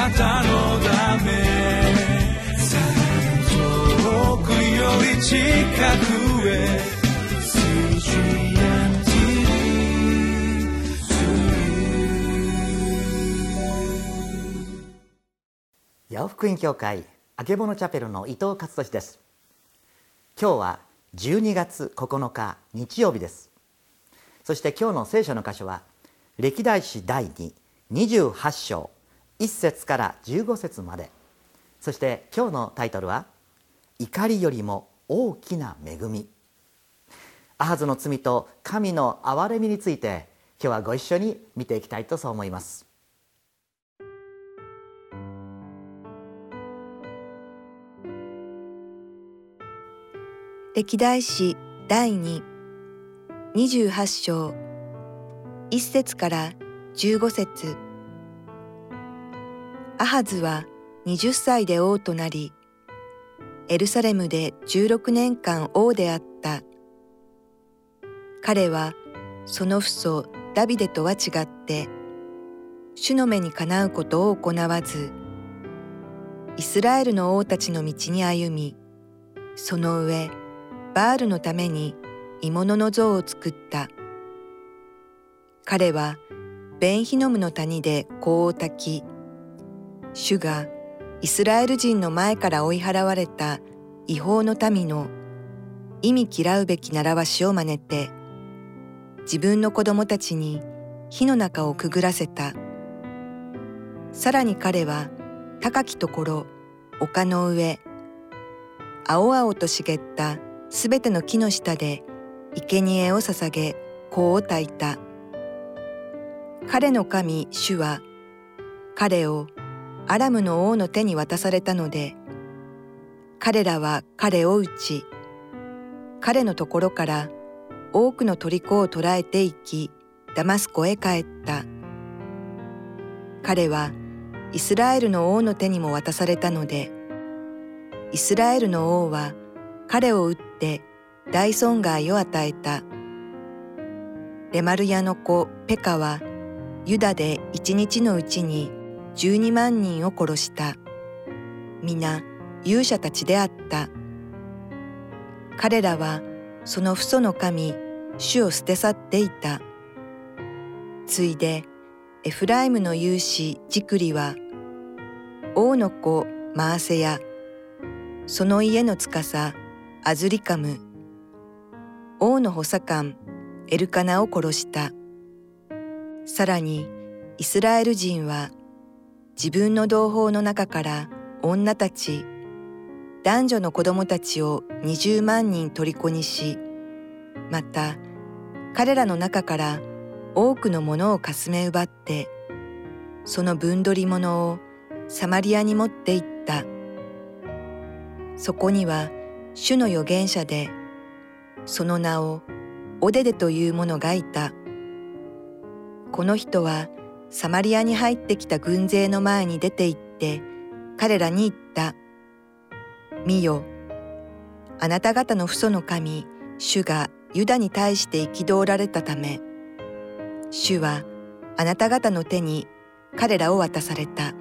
なたのため遠くより近くへ八尾福音教会あけぼのチャペルの伊藤勝利です。今日は12月9日日曜日です。そして今日の聖書の箇所は歴代史第228章。1節から15節まで。そして今日のタイトルは怒りよりも大きな恵み。アハズの罪と神の憐れみについて今日はご一緒に見ていきたいとそう思います。歴代史第2 28章1節から15節。アハズは20歳で王となりエルサレムで16年間王であった彼はその父祖ダビデとは違って主の目にかなうことを行わずイスラエルの王たちの道に歩みその上バールのために鋳物の像を作った。彼はベンヒノムの谷で香を焚き、主がイスラエル人の前から追い払われた違法の民の意味嫌うべき習わしを真似て、自分の子供たちに火の中をくぐらせた。さらに彼は高きところ、丘の上、青々と茂ったすべての木の下で生贄を捧げ香を焚いた彼の神主は彼をアラムの王の手に渡されたので彼らは彼を討ち彼のところから多くの虜を捕らえていきダマスコへ帰った彼はイスラエルの王の手にも渡されたのでイスラエルの王は彼を撃って大損害を与えた。レマルヤの子ペカはユダで一日のうちに12万人を殺した。皆勇者たちであった。彼らはその父祖の神、主を捨て去っていた。ついでエフライムの勇士ジクリは王の子マーセヤその家の司アズリカム王の補佐官エルカナを殺したさらにイスラエル人は自分の同胞の中から女たち男女の子供たちを20万人虜にしまた彼らの中から多くのものをかすめ奪ってその分取り物をサマリアに持って行ったそこには主の預言者で、その名をオデデという者がいた。この人はサマリアに入ってきた軍勢の前に出て行って彼らに言った。見よ、あなた方の父祖の神、主がユダに対して憤られたため、主はあなた方の手に彼らを渡された。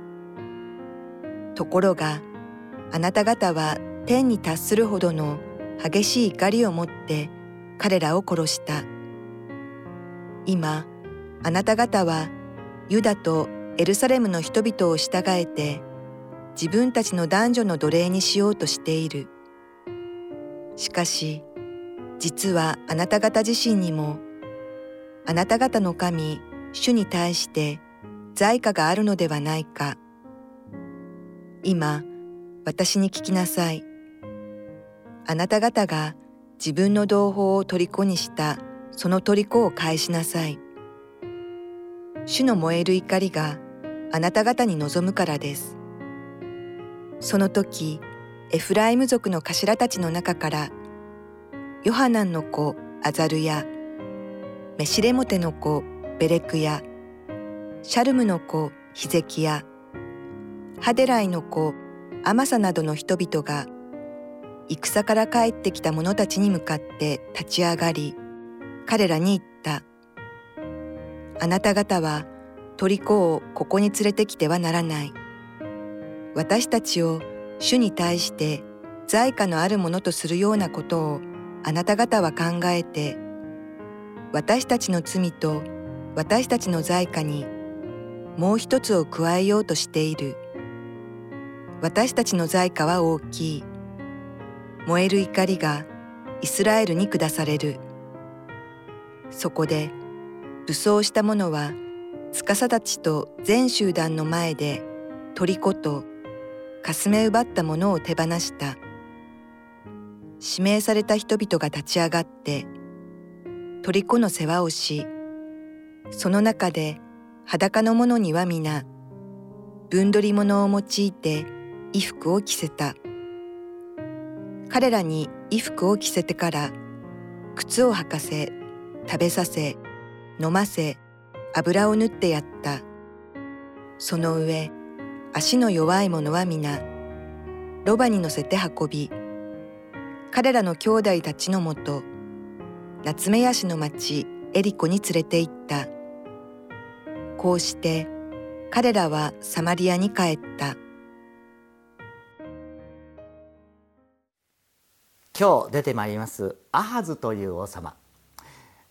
ところが、あなた方は天に達するほどの激しい怒りを持って彼らを殺した。今、あなた方はユダとエルサレムの人々を従えて自分たちの男女の奴隷にしようとしている。しかし、実はあなた方自身にもあなた方の神、主に対して在価があるのではないか。今、私に聞きなさい。あなた方が自分の同胞を虜にしたその虜を返しなさい。主の燃える怒りがあなた方に望むからです。その時、エフライム族の頭たちの中から、ヨハナンの子アザルヤ、メシレモテの子ベレクヤ、シャルムの子ヒゼキヤ、ハデライの子アマサなどの人々が戦から帰ってきた者たちに向かって立ち上がり、彼らに言った。あなた方は虜をここに連れてきてはならない。私たちを主に対して罪過のあるものとするようなことをあなた方は考えて私たちの罪と私たちの罪過にもう一つを加えようとしている。私たちの罪過は大きい。燃える怒りがイスラエルに下される。そこで武装した者は司たちと全集団の前で虜とかすめ奪ったものを手放した。指名された人々が立ち上がって虜の世話をしその中で裸の者には皆分取り物を用いて衣服を着せた。彼らに衣服を着せてから靴を履かせ食べさせ飲ませ油を塗ってやった。その上足の弱い者は皆ロバに乗せて運び彼らの兄弟たちのもと夏目ヤシの町エリコに連れて行った。こうして彼らはサマリアに帰った。今日出てまいりますアハズという王様。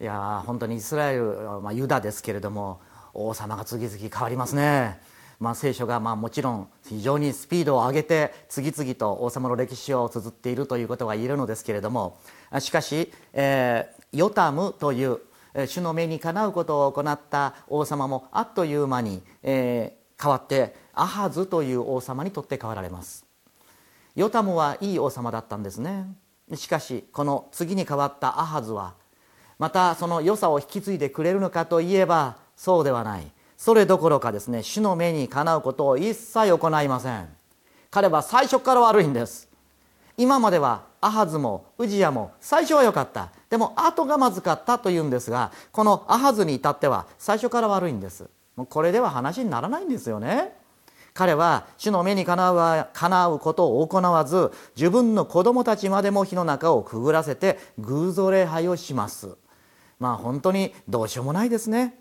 いや本当にイスラエル、まあ、ユダですけれども王様が次々変わりますね。まあ、聖書がまあもちろん非常にスピードを上げて次々と王様の歴史を綴っているということが言えるのですけれどもしかし、えー、ヨタムという主の目にかなうことを行った王様もあっという間に、えー、変わってアハズという王様にとって変わられます。ヨタムはいい王様だったんですね。しかしこの次に変わったアハズはまたその良さを引き継いでくれるのかといえばそうではない。それどころかですね主の目にかなうことを一切行いません。彼は最初から悪いんです。今まではアハズもウジヤも最初は良かった。でも後がまずかったというんですがこのアハズに至っては最初から悪いんです。もうこれでは話にならないんですよね。彼は主の目にかなう叶うことを行わず自分の子供たちまでも火の中をくぐらせて偶像礼拝をします。まあ本当にどうしようもないですね。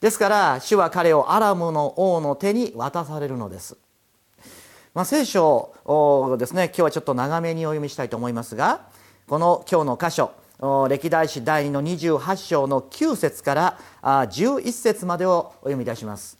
ですから主は彼をアラムの王の手に渡されるのです、まあ、聖書をですね今日はちょっと長めにお読みしたいと思いますがこの今日の箇所歴代史第2の28章の9節から11節までをお読みいたします。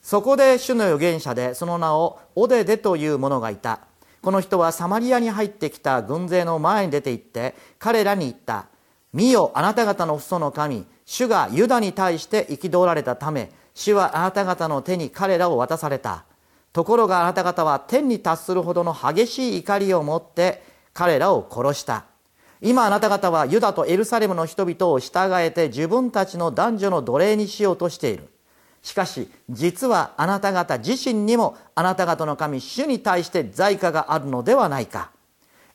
そこで主の預言者でその名をオデデという者がいた。この人はサマリアに入ってきた軍勢の前に出て行って彼らに言った「見よあなた方の父祖の神主がユダに対して憤られたため主はあなた方の手に彼らを渡された。ところがあなた方は天に達するほどの激しい怒りを持って彼らを殺した。今あなた方はユダとエルサレムの人々を従えて自分たちの男女の奴隷にしようとしている。しかし実はあなた方自身にもあなた方の神主に対して罪過があるのではないか。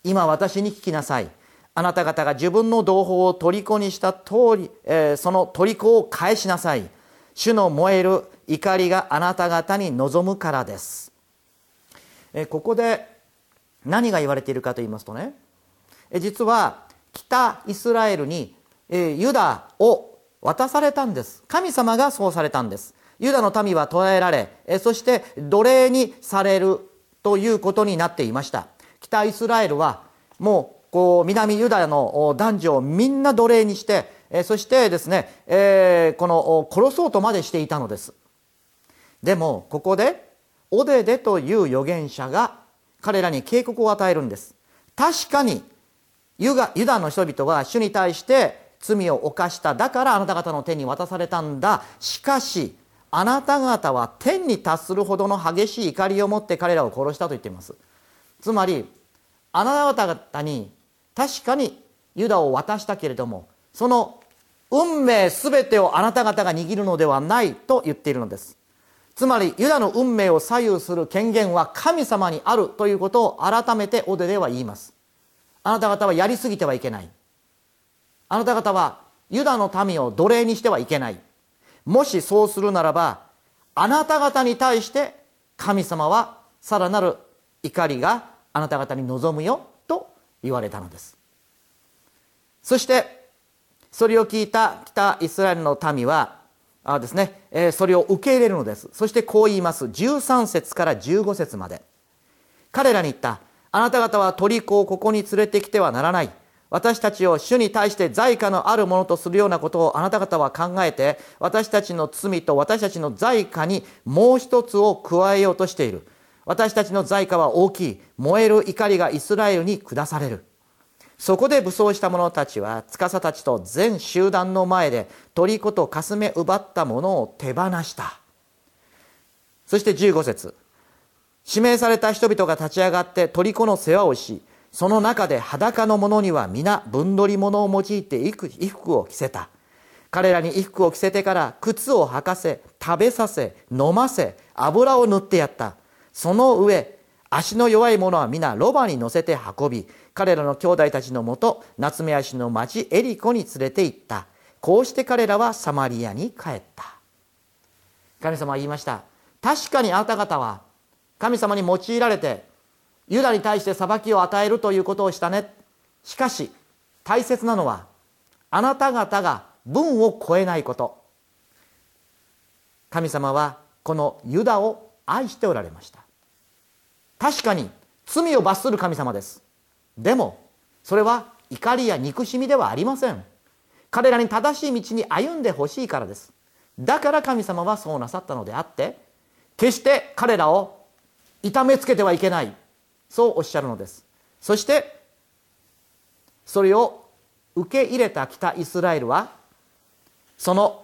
今私に聞きなさい。あなた方が自分の同胞を虜にした通り、えー、その虜を返しなさい。主の燃える怒りがあなた方に望むからです、えー、ここで何が言われているかと言いますとね、えー、実は北イスラエルに、えー、ユダを渡されたんです。神様がそうされたんです。ユダの民は捕らえられ、え、そして奴隷にされるということになっていました。北イスラエルはもうこう南ユダヤの男女をみんな奴隷にして、えそしてですね、え、この殺そうとまでしていたのです。でもここでオデデという預言者が彼らに警告を与えるんです。確かにユダユダの人々は主に対して罪を犯した。だからあなた方の手に渡されたんだ。しかしあなた方は天に達するほどの激しい怒りを持って彼らを殺したと言っています。つまりあなた方に確かにユダを渡したけれどもその運命全てをあなた方が握るのではないと言っているのです。つまりユダの運命を左右する権限は神様にあるということを改めてオデでは言います。あなた方はやりすぎてはいけない。あなた方はユダの民を奴隷にしてはいけない。もしそうするならばあなた方に対して神様はさらなる怒りがあなた方に望むよ。言われたのです。そしてそれを聞いた北イスラエルの民はあですね、えーそれを受け入れるのです。そしてこう言います。13節から15節まで。彼らに言った。あなた方は虜をここに連れてきてはならない。私たちを主に対して罪過のあるものとするようなことをあなた方は考えて私たちの罪と私たちの罪過にもう一つを加えようとしている。私たちの罪過は大きい燃える怒りがイスラエルに下される。そこで武装した者たちは司たちと全集団の前で虜とかすめ奪ったものを手放した。そして15節。指名された人々が立ち上がって虜の世話をしその中で裸の者には皆分取り物を用いて衣服を着せた。彼らに衣服を着せてから靴を履かせ食べさせ飲ませ油を塗ってやった。その上足の弱い者は皆ロバに乗せて運び彼らの兄弟たちのもと夏目足の町エリコに連れて行った。こうして彼らはサマリアに帰った。神様は言いました。確かにあなた方は神様に用いられてユダに対して裁きを与えるということをしたね。しかし大切なのはあなた方が分を超えないこと。神様はこのユダを愛しておられました。確かに罪を罰する神様です。でもそれは怒りや憎しみではありません。彼らに正しい道に歩んでほしいからです。だから神様はそうなさったのであって決して彼らを痛めつけてはいけない。そうおっしゃるのです。そしてそれを受け入れた北イスラエルはその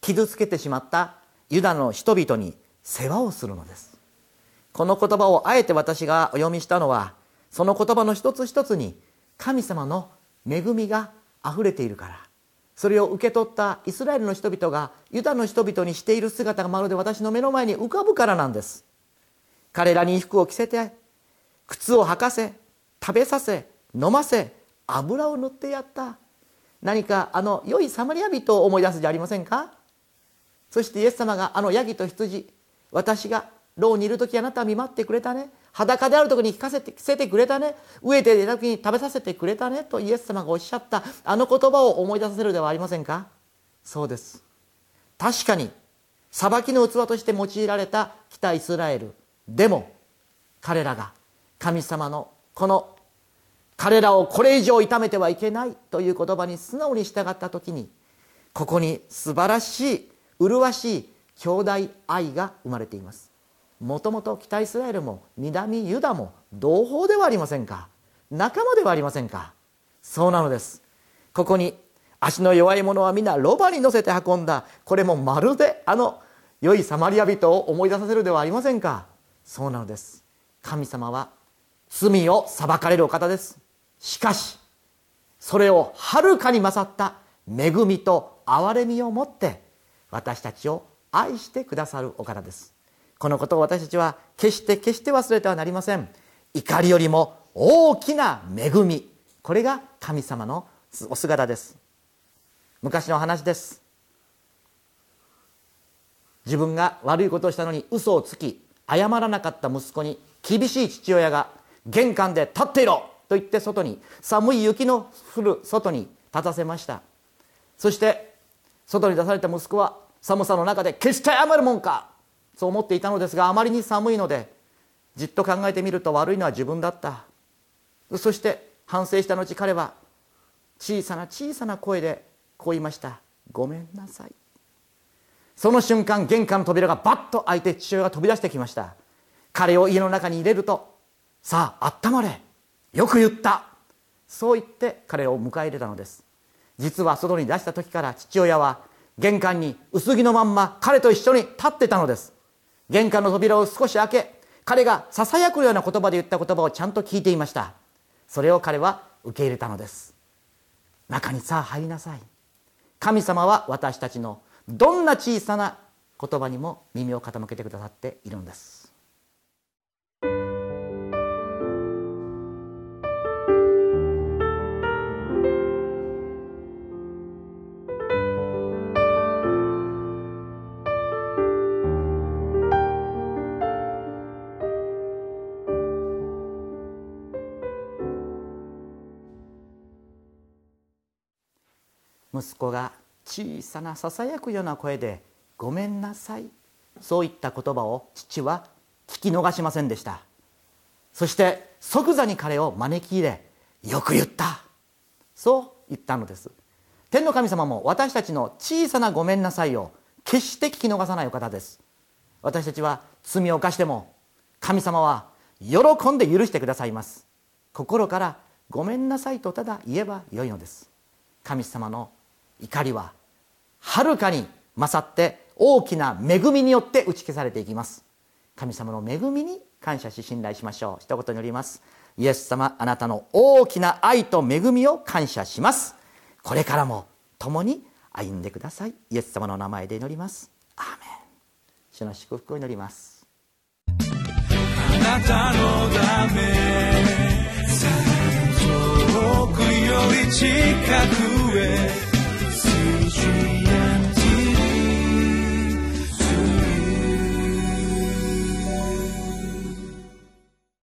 傷つけてしまったユダの人々に世話をするのです。この言葉をあえて私がお読みしたのはその言葉の一つ一つに神様の恵みがあふれているから。それを受け取ったイスラエルの人々がユダの人々にしている姿がまるで私の目の前に浮かぶからなんです。彼らに衣服を着せて靴を履かせ食べさせ飲ませ油を塗ってやった。何かあの良いサマリア人を思い出すじゃありませんか？そしてイエス様があのヤギと羊私が牢にいる時あなたは見舞ってくれたね。裸である時に着かせて着せてくれたね。飢えていた時に食べさせてくれたね。とイエス様がおっしゃった。あの言葉を思い出させるではありませんか？そうです。確かに裁きの器として用いられた北イスラエルでも彼らが神様のこの彼らをこれ以上痛めてはいけない。という言葉に素直に従った時にここに素晴らしい麗しい兄弟愛が生まれています。もともと北イスラエルも南ユダも同胞ではありませんか？仲間ではありませんか？そうなのです。ここに足の弱い者は皆ロバに乗せて運んだ。これもまるであの良いサマリア人を思い出させるではありませんか？そうなのです。神様は罪を裁かれるお方です。しかしそれをはるかに勝った。恵みと憐れみを持って私たちを愛してくださるお方です。このことを私たちは決して決して忘れてはなりません。怒りよりも大きな恵み。これが神様のお姿です。昔の話です。自分が悪いことをしたのに嘘をつき謝らなかった息子に厳しい父親が玄関で立っていろ。と言って外に寒い雪の降る外に立たせました。そして外に出された息子は寒さの中で決して謝るもんか。そう思っていたのですがあまりに寒いのでじっと考えてみると悪いのは自分だった。そして反省した後彼は小さな小さな声でこう言いました「ごめんなさい」その瞬間玄関の扉がバッと開いて父親が飛び出してきました。彼を家の中に入れると「さあ温まれ。よく言った」そう言って彼を迎え入れたのです。実は外に出した時から父親は玄関に薄着のまんま彼と一緒に立ってたのです。玄関の扉を少し開け彼がささやくような言葉で言った言葉をちゃんと聞いていました。それを彼は受け入れたのです。中にさあ入りなさい。神様は私たちのどんな小さな言葉にも耳を傾けてくださっているんです。息子が小さなささやくような声で「ごめんなさい」そういった言葉を父は聞き逃しませんでした。そして即座に彼を招き入れ「よく言った」そう言ったのです。天の神様も私たちの小さな「ごめんなさい」を決して聞き逃さないお方です。私たちは罪を犯しても神様は喜んで許してくださいます。心から「ごめんなさい」とただ言えばよいのです。神様の怒りははるかに勝って大きな恵みによって打ち消されていきます。神様の恵みに感謝し信頼しましょう。一言によります。イエス様あなたの大きな愛と恵みを感謝します。これからも共に歩んでください。イエス様の名前で祈ります。アーメン。主の祝福を祈ります。あなたのため遠くより近くへ。需要。